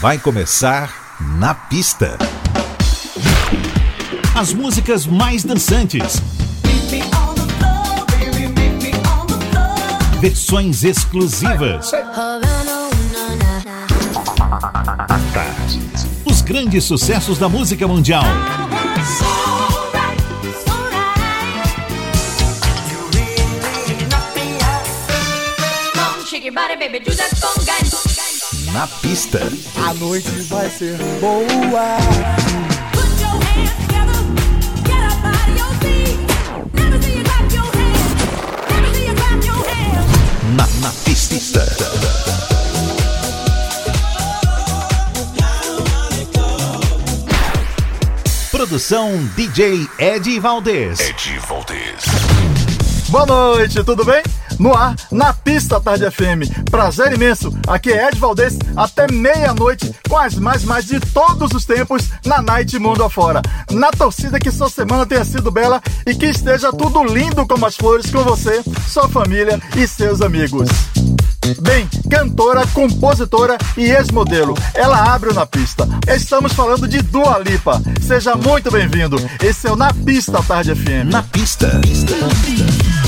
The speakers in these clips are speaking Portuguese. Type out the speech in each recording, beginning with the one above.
Vai começar na pista. As músicas mais dançantes. Versões exclusivas. Os grandes sucessos da música mundial. Na pista. A noite vai ser boa. Na, na pista. Produção DJ Ed Valdez. Ed Valdez. Boa noite, tudo bem? No ar, na pista Tarde FM. Prazer imenso. Aqui é Ed Valdez, até meia-noite, com as mais mais de todos os tempos na Night Mundo Afora. Na torcida que sua semana tenha sido bela e que esteja tudo lindo como as flores com você, sua família e seus amigos. Bem, cantora, compositora e ex-modelo, ela abre o na pista. Estamos falando de Dua Lipa. Seja muito bem-vindo. Esse é o Na Pista Tarde FM. Na pista. If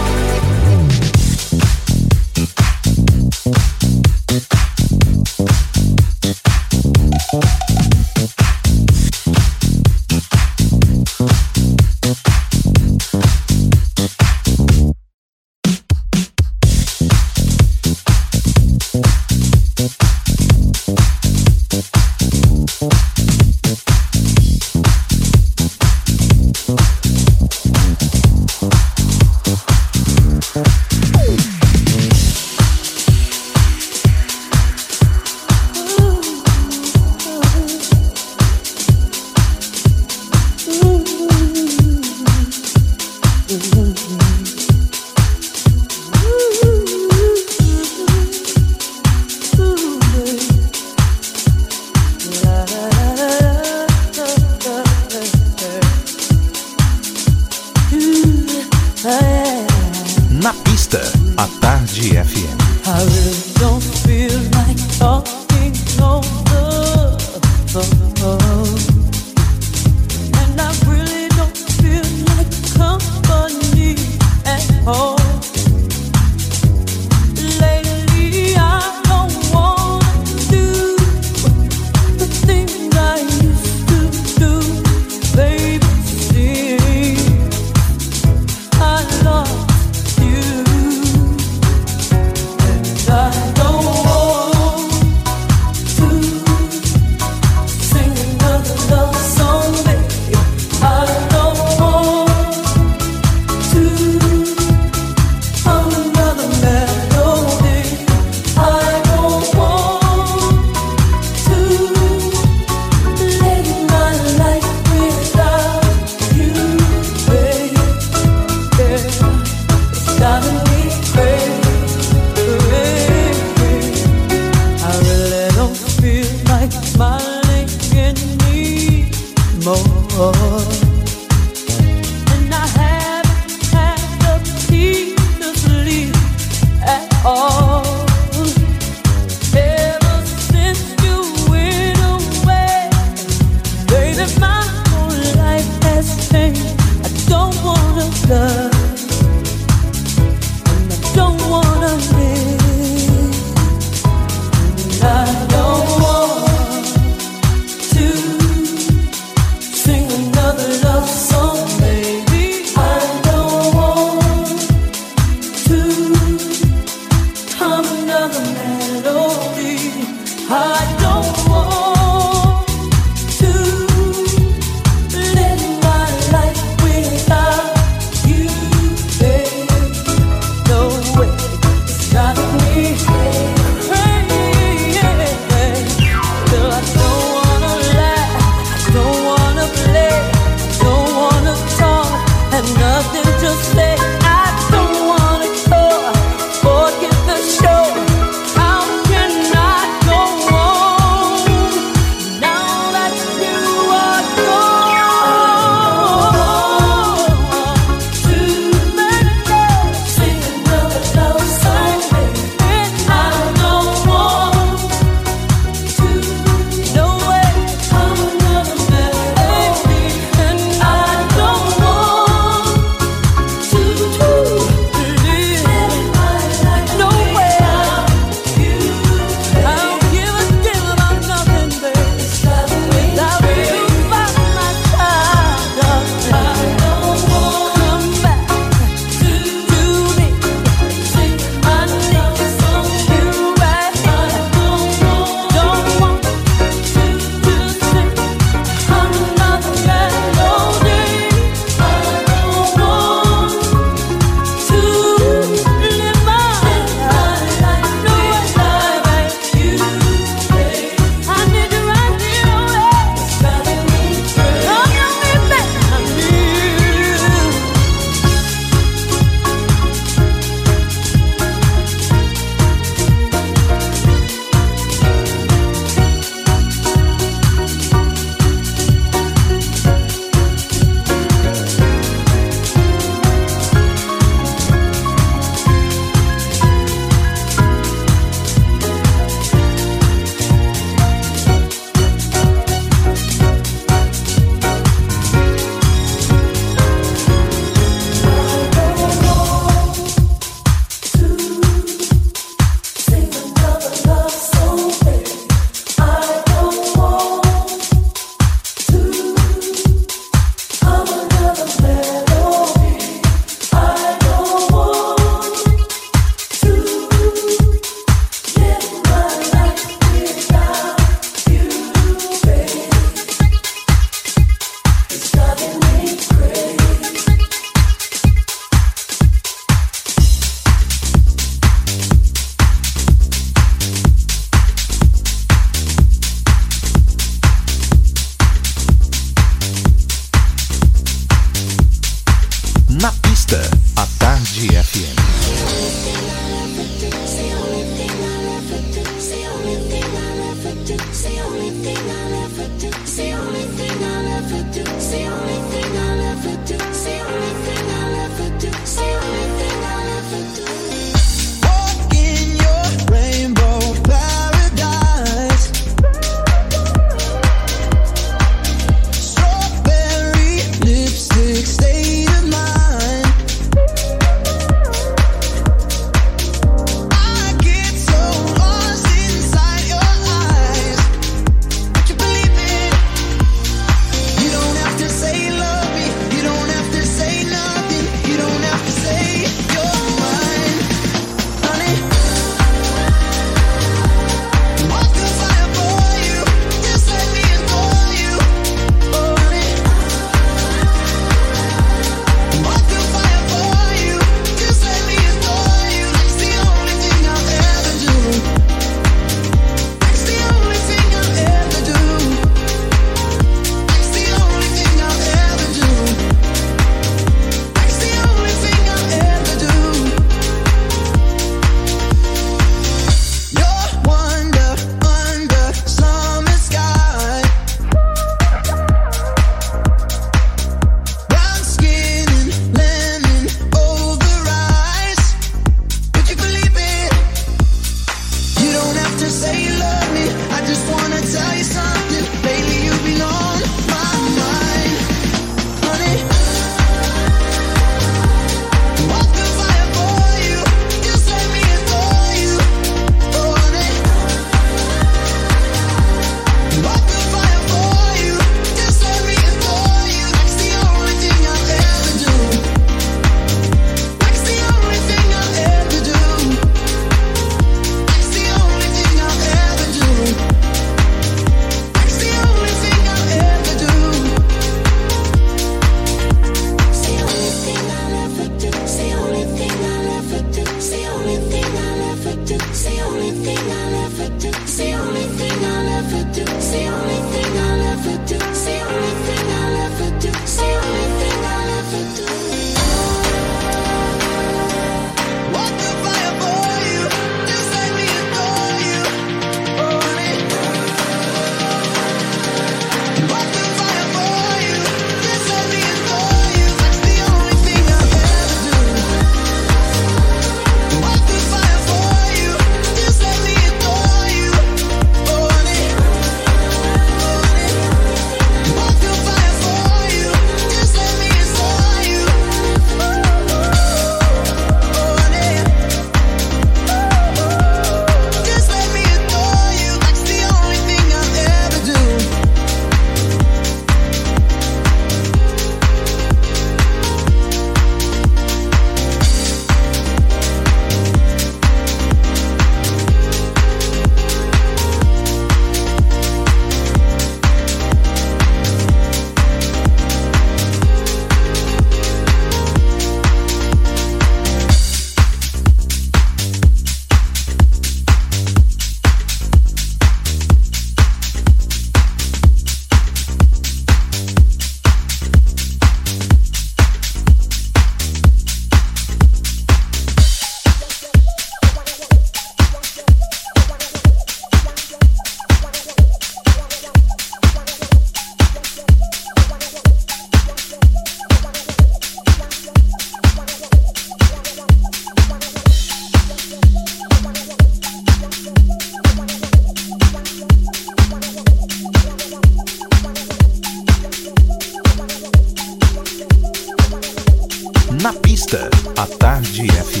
GFU.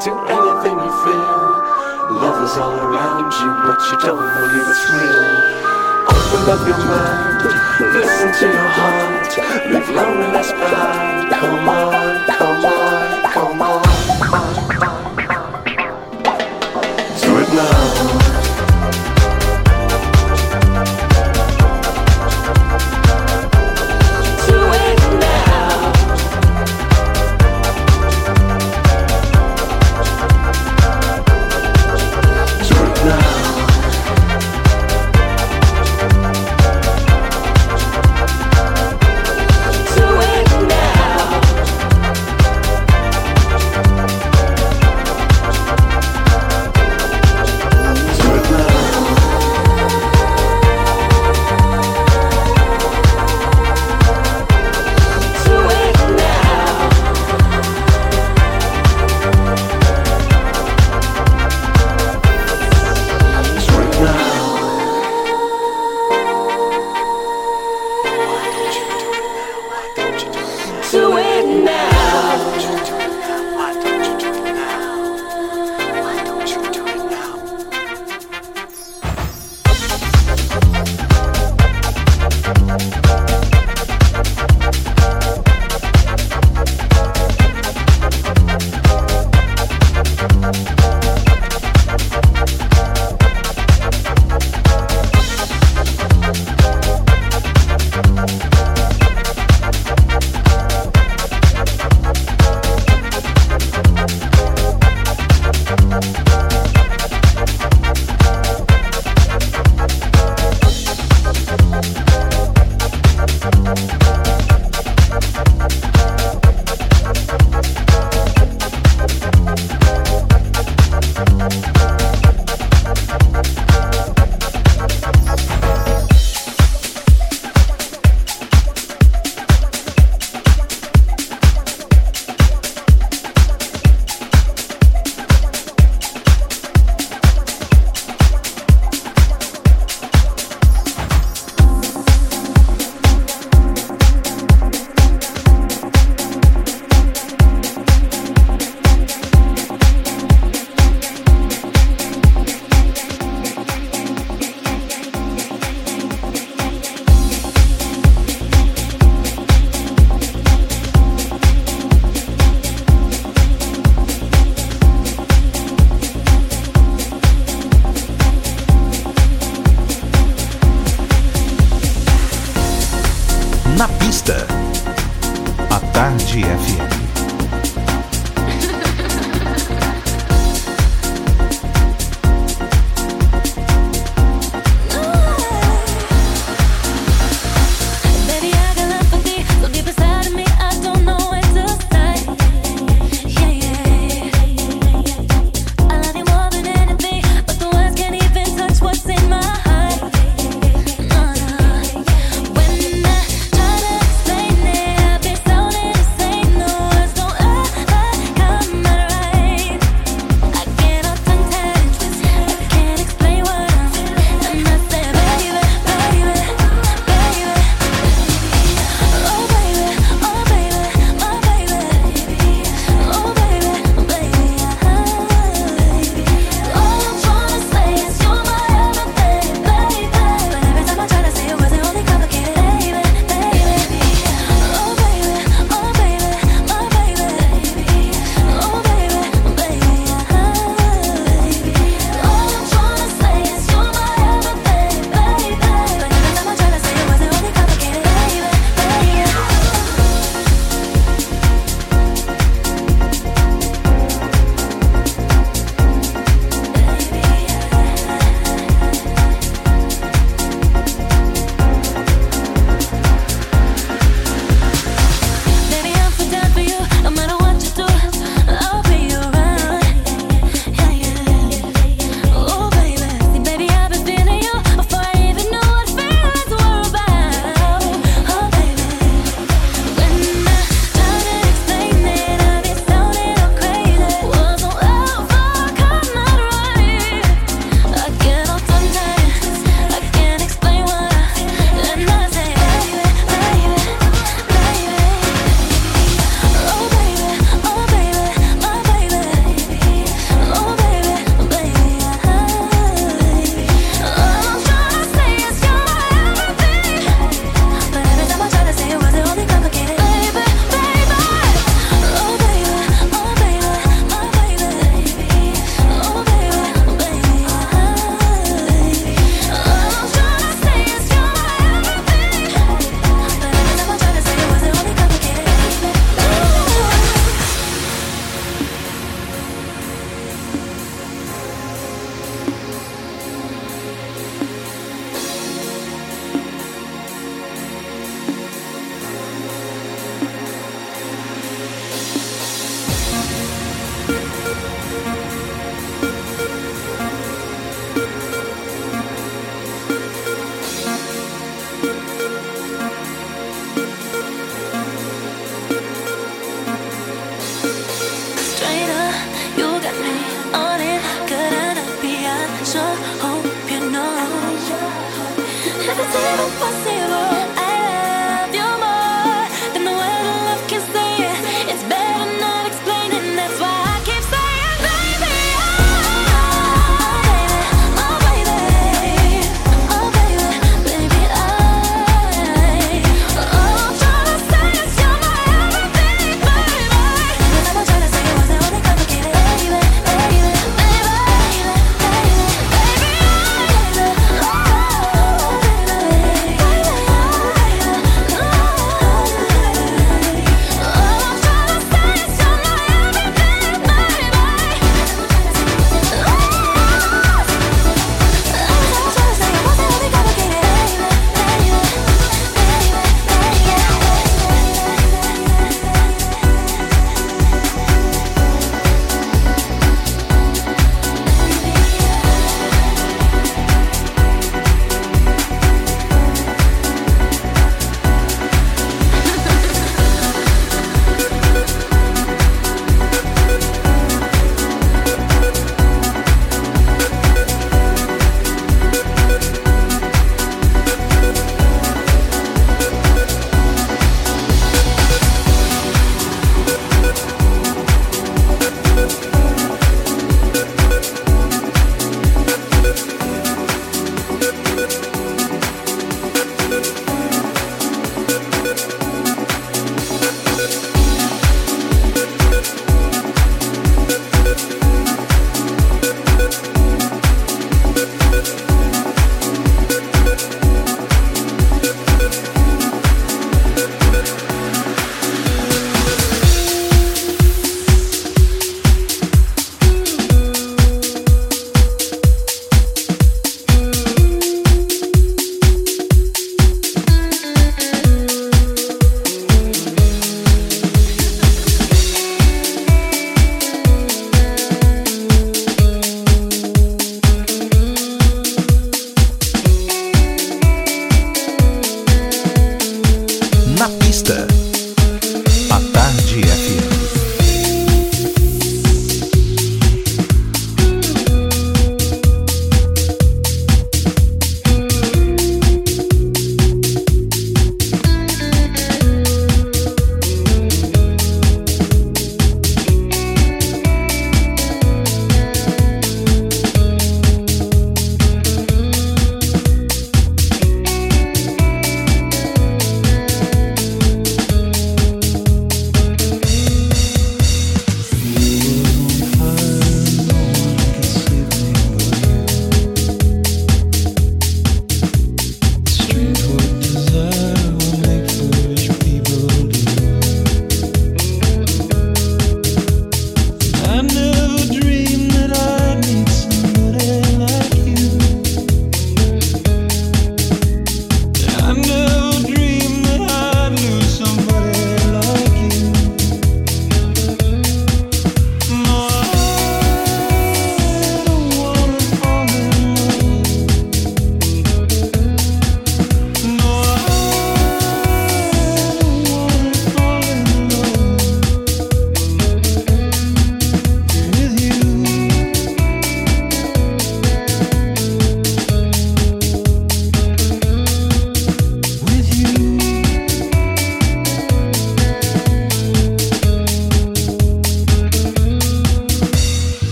do anything you feel. Love is all around you, but you don't believe it's real. Open up your mind, listen to your heart. Leave loneliness behind. Come on, come on, come on.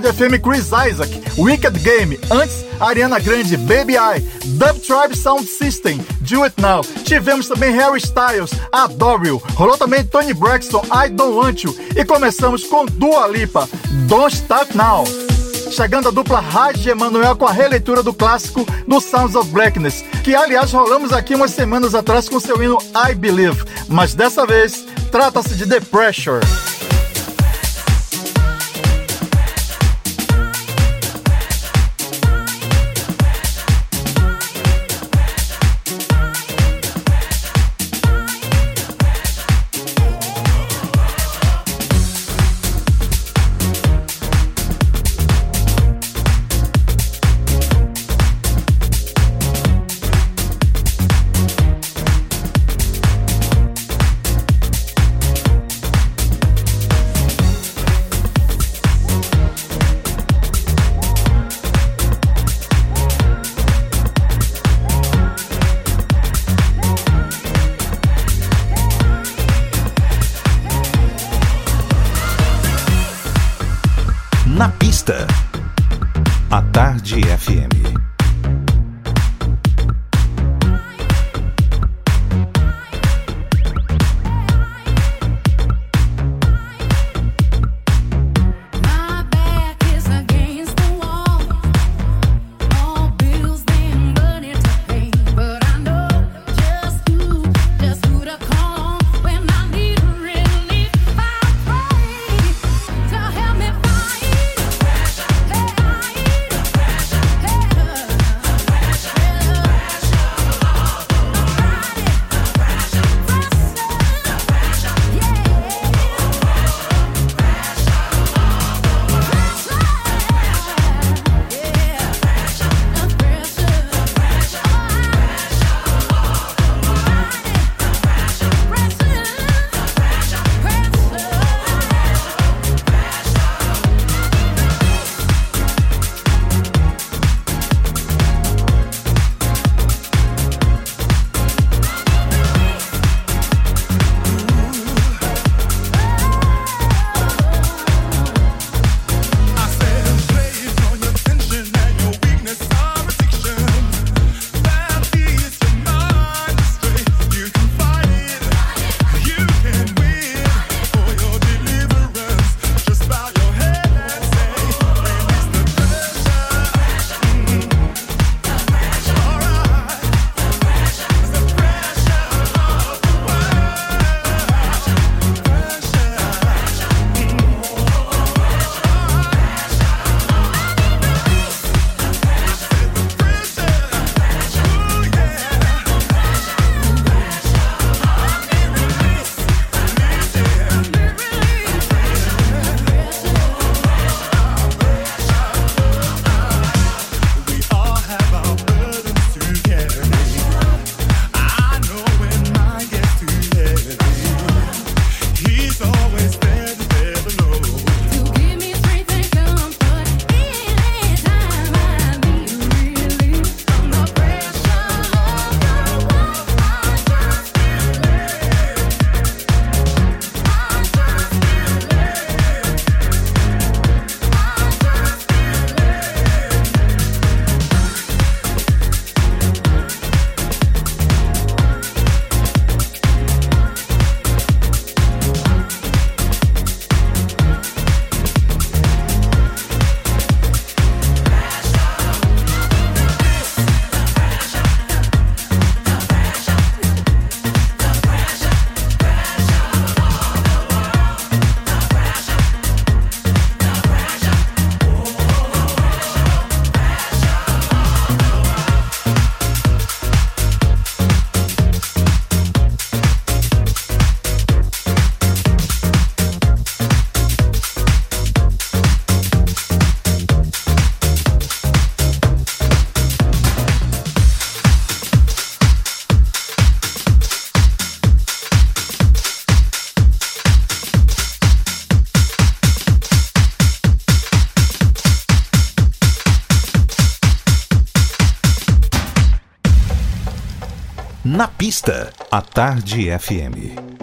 Tarde FM Chris Isaac, Wicked Game. Antes, Ariana Grande, Baby I, Dub Tribe Sound System, Do It Now. Tivemos também Harry Styles, Adore You. Rolou também Tony Braxton, I Don't Want You. E começamos com Dua Lipa, Don't Start Now. Chegando a dupla Raj Emanuel com a releitura do clássico do Sounds of Blackness, que aliás rolamos aqui umas semanas atrás com seu hino I Believe, mas dessa vez trata-se de The Pressure. Pista, a Tarde FM.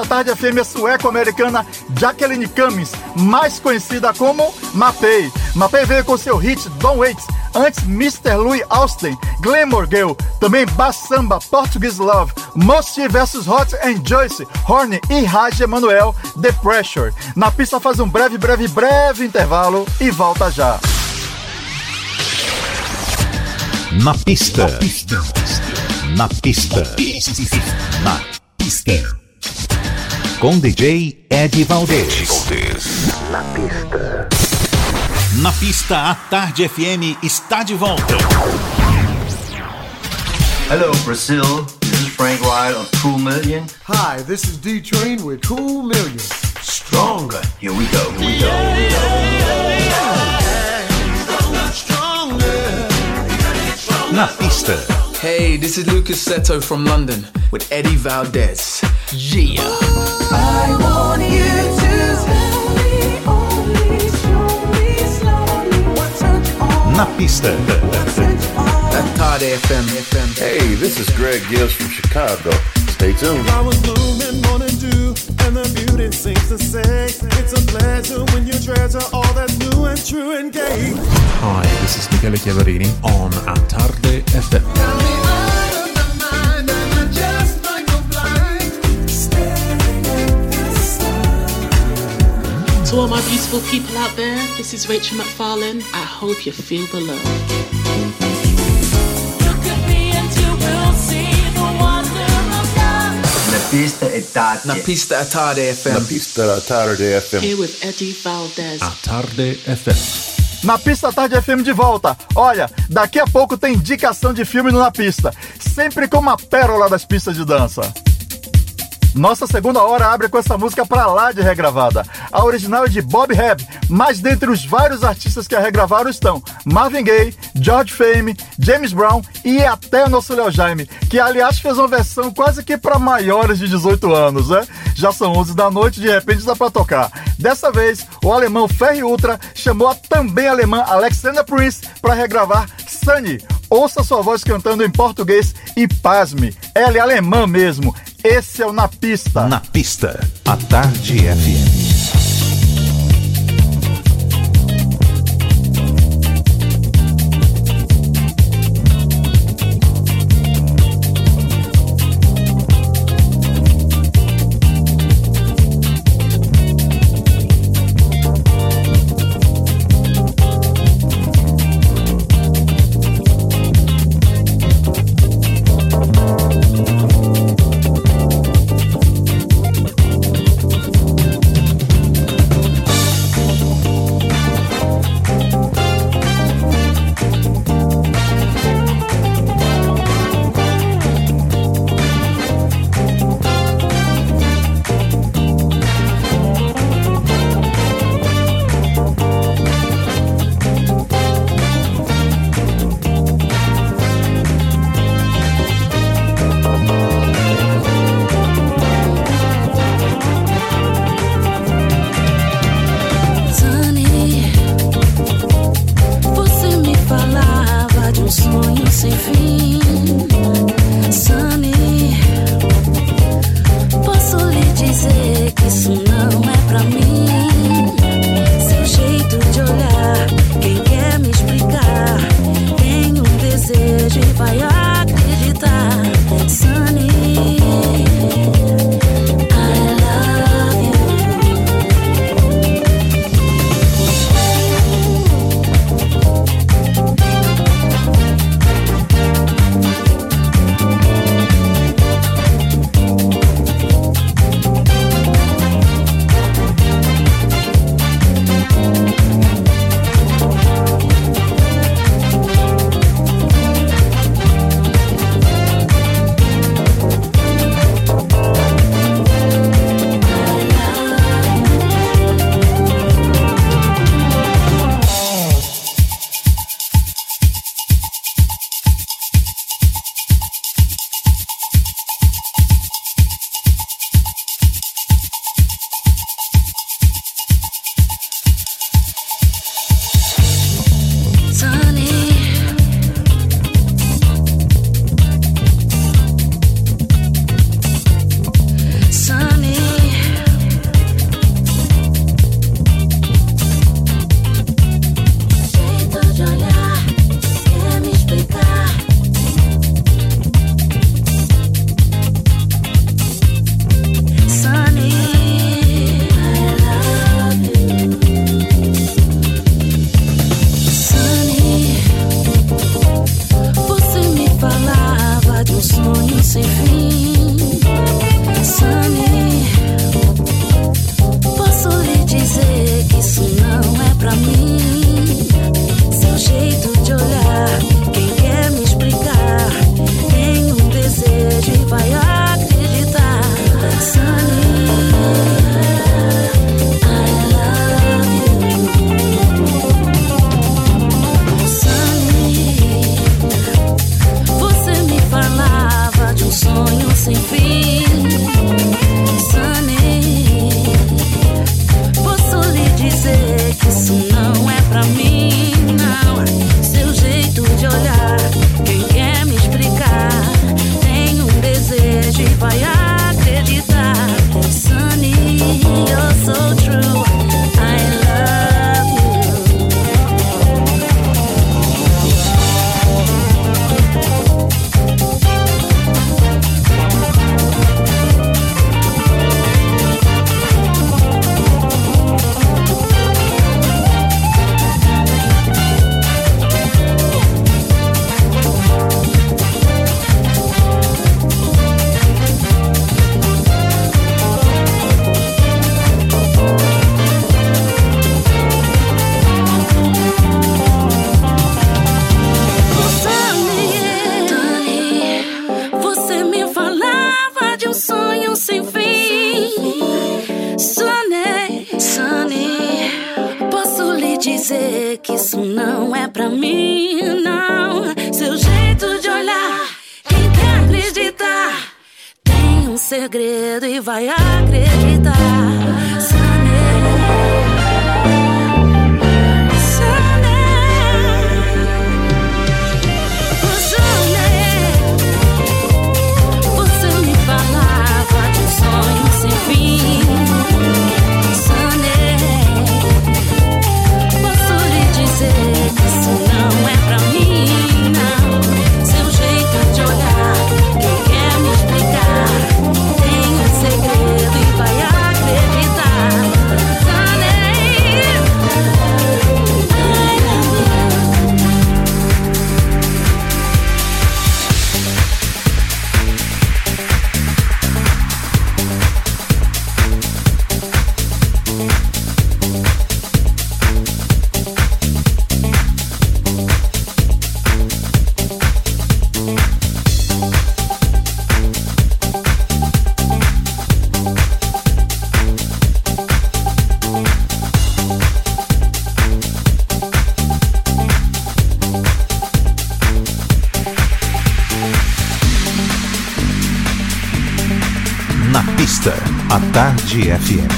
Na pista tarde a fêmea sueco-americana Jacqueline Cummings, mais conhecida como Mapei. Mapei veio com seu hit Don't Wait, antes Mr. Louis Austin, Glamour Girl, também Bass Samba, Portuguese Love, Musty vs Hot and Joyce, Horny e Raj Emanuel, The Pressure. Na pista faz um breve, breve, breve intervalo e volta já. Na pista. Na pista. Na pista. Com DJ Ed Valdez. Na pista. Na pista, a Tarde FM está de volta. Hello, Brazil. This is Frank Wright of Cool Million. Hi, this is D Train with Cool Million. Stronger. Here we go. Here we go. Here we go. Na pista. Hey, this is Lucas Seto from London with Eddie Valdez. Yeah. I want you to tell me only, show me slowly what turns on, Na pista. what turns. At Tarde FM. Hey, this is Greg Gibbs from Chicago. Stay tuned. Flowers bloom and morning dew, and the beauty seems to say it's a pleasure when you treasure all that's new and true and gay. Hi, this is Michele Chiaverini on Atarde FM. To all my beautiful people out there, this is Rachel McFarlane. I hope you feel the love. Pista è tarde. Na pista at Tarde FM. Na pista a Tarde FM. Here with Eddie Valdez. Atarde FM. Na pista tarde FM de volta. Olha, daqui a pouco tem indicação de filme no Na Pista, sempre com uma pérola das pistas de dança. Nossa segunda hora abre com essa música pra lá de regravada. A original é de Bob Hebb, mas dentre os vários artistas que a regravaram estão Marvin Gaye, George Fame, James Brown e até o nosso Léo Jaime, que aliás fez uma versão quase que para maiores de 18 anos, né? Já são 11 da noite, de repente dá pra tocar. Dessa vez, o alemão Ferry Ultra chamou a também alemã Alexander Prince para regravar Sunny. Ouça sua voz cantando em português e pasme, ela é alemã mesmo. Esse é o Na Pista. Na pista, a Tarde FM. Energía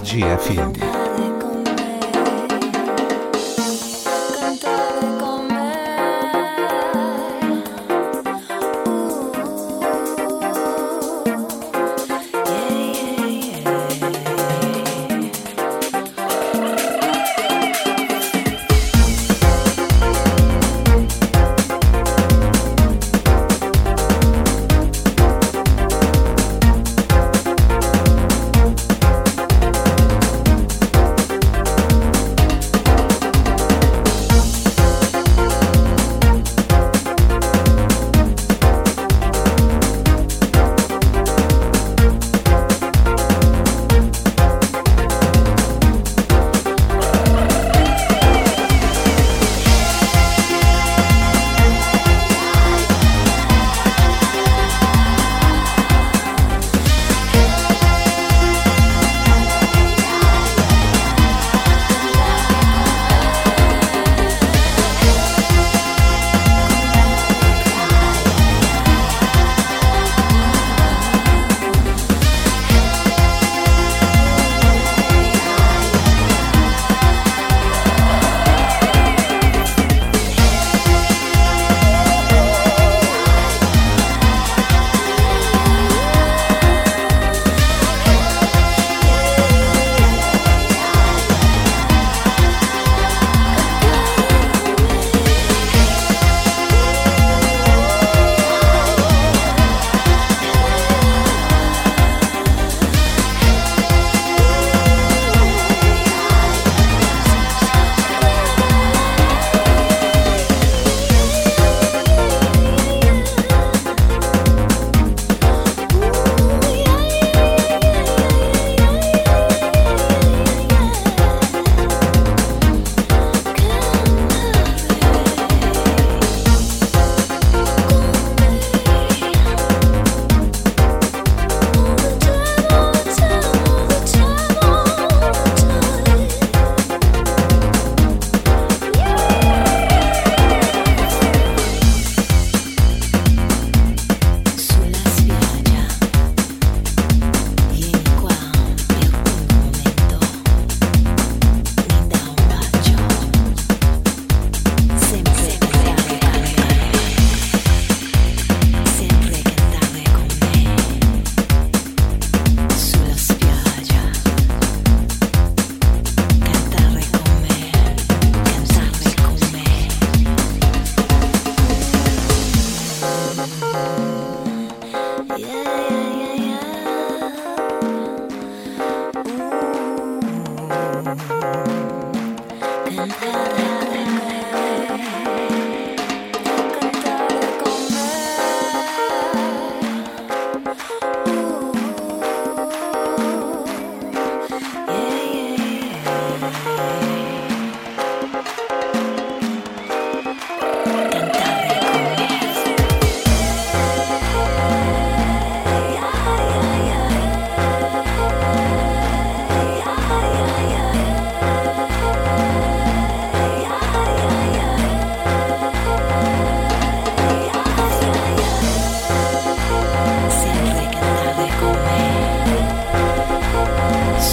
Tarde FM.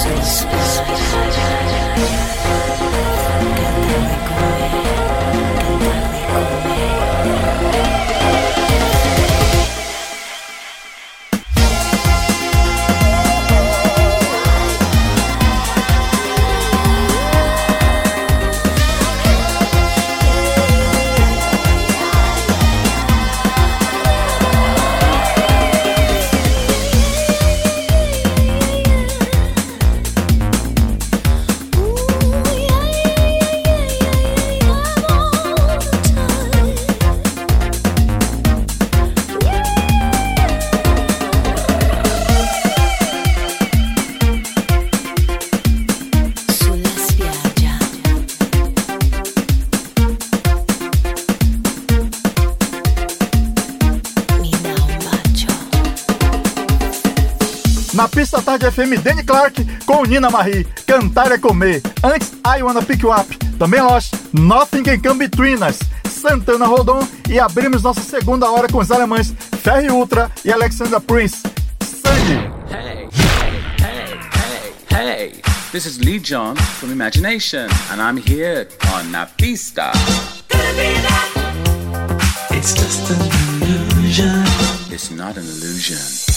Na FM, Danny Clark com Nina Marie. Cantar é comer. Antes, I Wanna Pick You Up. Também Lost, Nothing Can Come Between Us. Santana Rodon. E abrimos nossa segunda hora com os alemães Ferry Ultra e Alexander Prince. Sangue. Hey, hey, hey, hey, Hey, this is Lee John from Imagination, and I'm here on Na Pista. It's just an illusion. It's not an illusion.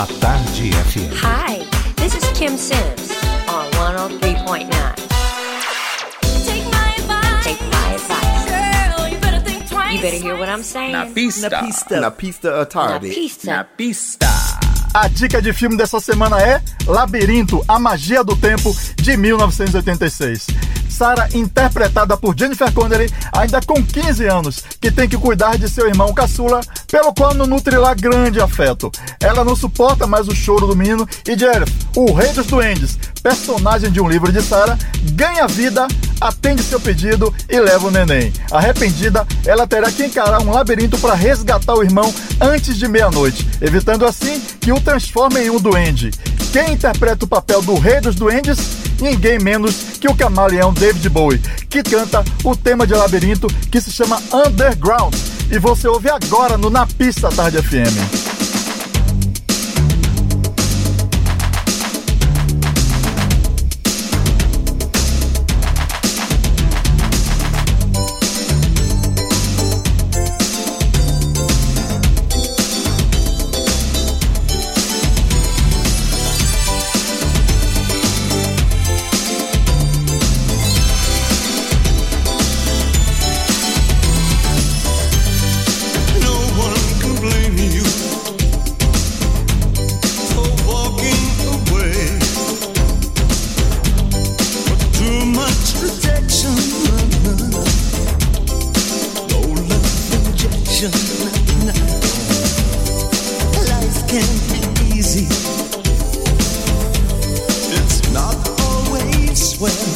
A Tarde FM. Hi, this is Kim Sims on 103.9. Take my advice. Take my advice. Girl, you better think twice. You better hear what I'm saying. Na pista. Na pista. Na pista tarde. Na pista. Na pista. A dica de filme dessa semana é Labirinto, a Magia do Tempo, de 1986. Sarah, interpretada por Jennifer Connelly, ainda com 15 anos, que tem que cuidar de seu irmão caçula, pelo qual não nutre lá grande afeto. Ela não suporta mais o choro do menino e Jeff, o rei dos duendes, personagem de um livro de Sarah, ganha vida, atende seu pedido e leva o neném. Arrependida, ela terá que encarar um labirinto para resgatar o irmão antes de meia-noite, evitando assim que o transforme em um duende. Quem interpreta o papel do rei dos duendes? Ninguém menos que o camaleão David Bowie, que canta o tema de labirinto que se chama Underground. E você ouve agora no Na Pista Tarde FM. can't be easy. It's not always well.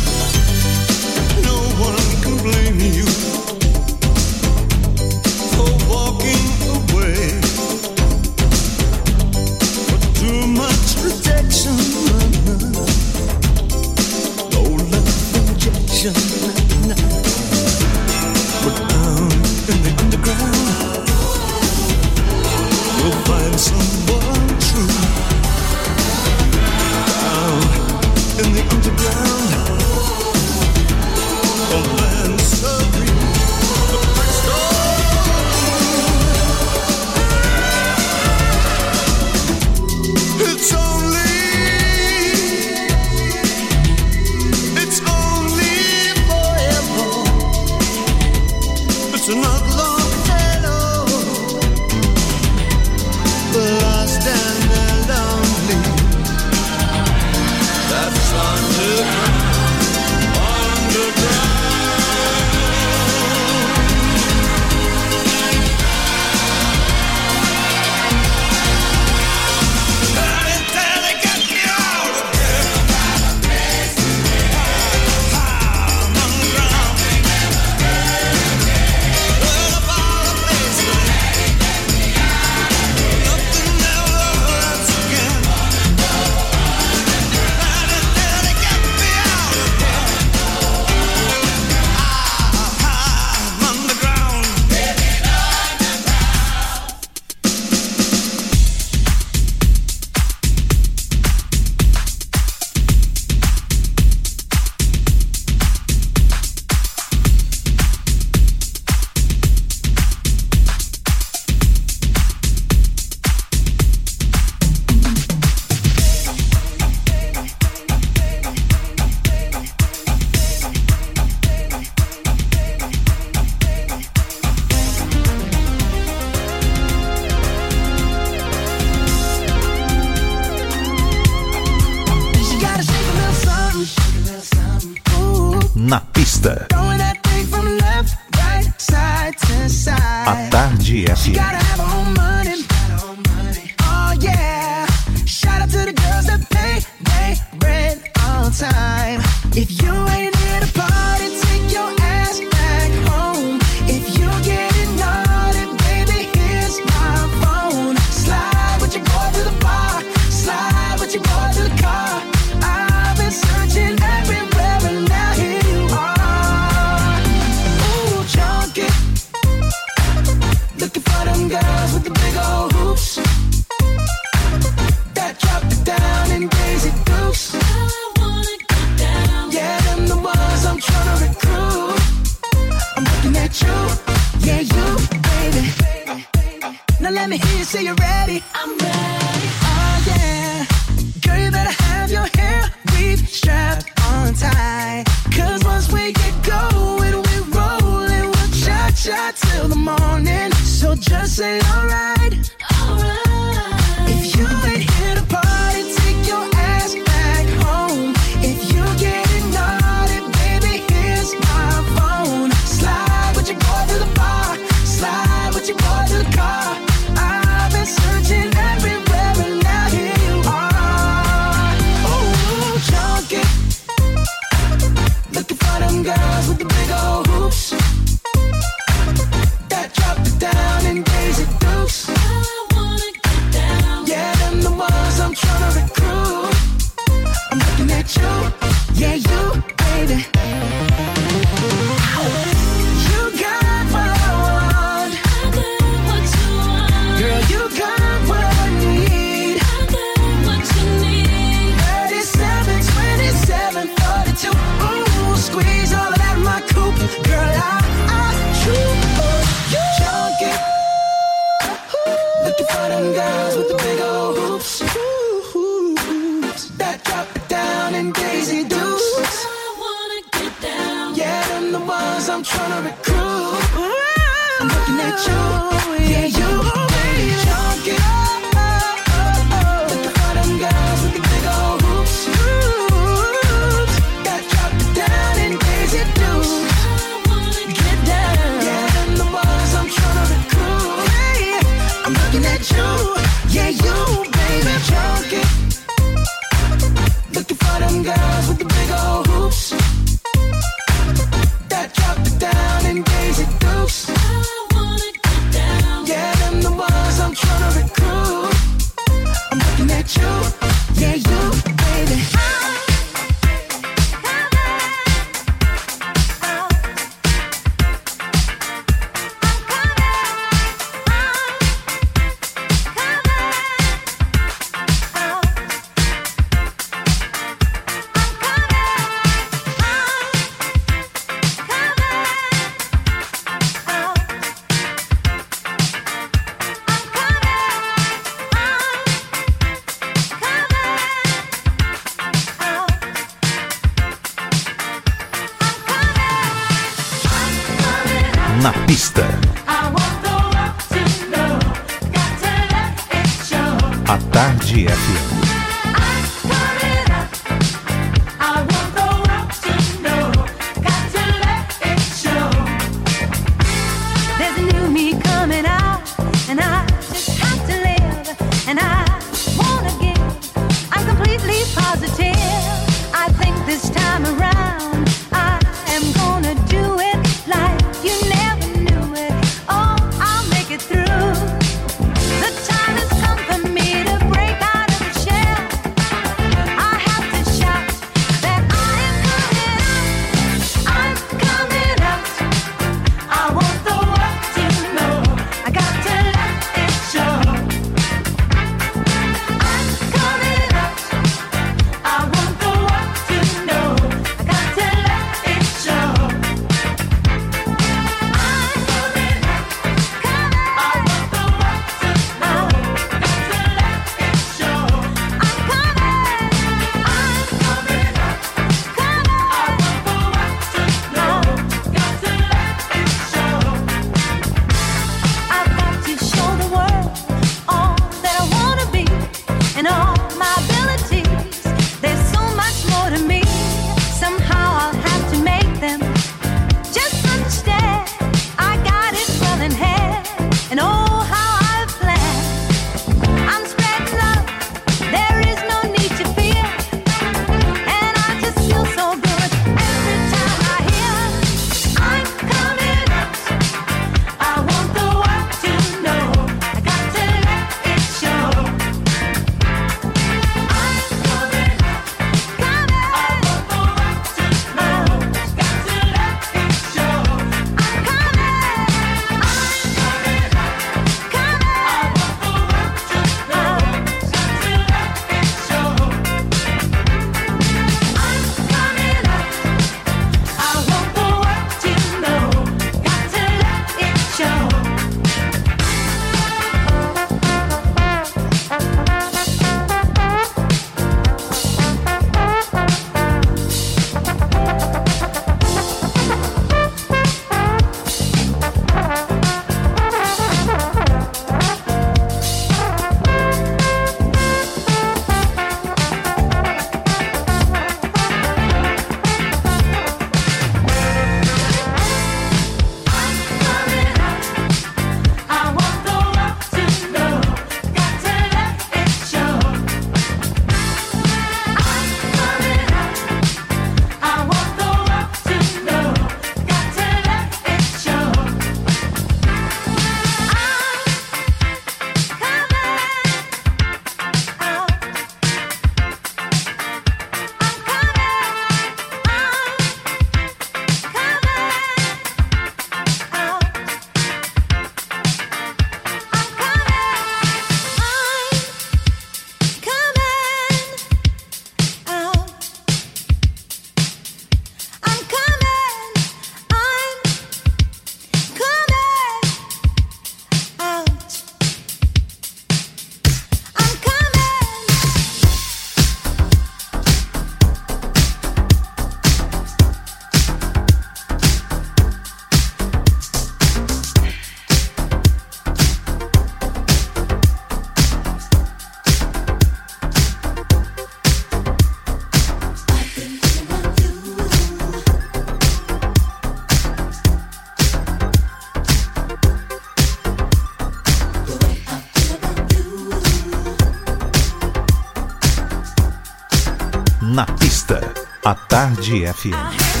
Tarde FM.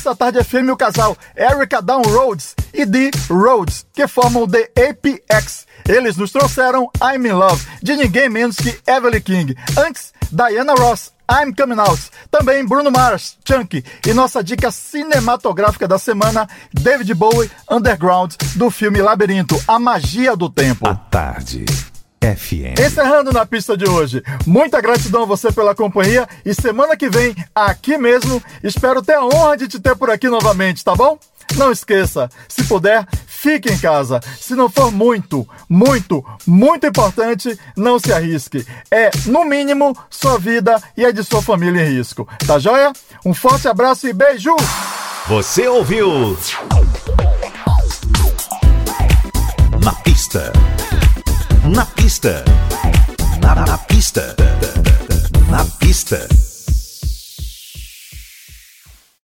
Na pista tarde FM o casal Erica Down Rhodes e Dee Rhodes, que formam The APX. Eles nos trouxeram I'm in Love, de ninguém menos que Evelyn King. Antes, Diana Ross, I'm Coming Out. Também Bruno Mars, Chunky. E nossa dica cinematográfica da semana, David Bowie, Underground, do filme Labirinto, A Magia do Tempo. A tarde. FM. Encerrando na pista de hoje, muita gratidão a você pela companhia e semana que vem, aqui mesmo, espero ter a honra de te ter por aqui novamente, tá bom? Não esqueça, se puder, fique em casa. Se não for muito, muito, muito importante, não se arrisque. É, no mínimo, sua vida e a de sua família em risco. Tá joia? Um forte abraço e beijo! Você ouviu? Na pista. Na pista. Na, na pista. Na pista.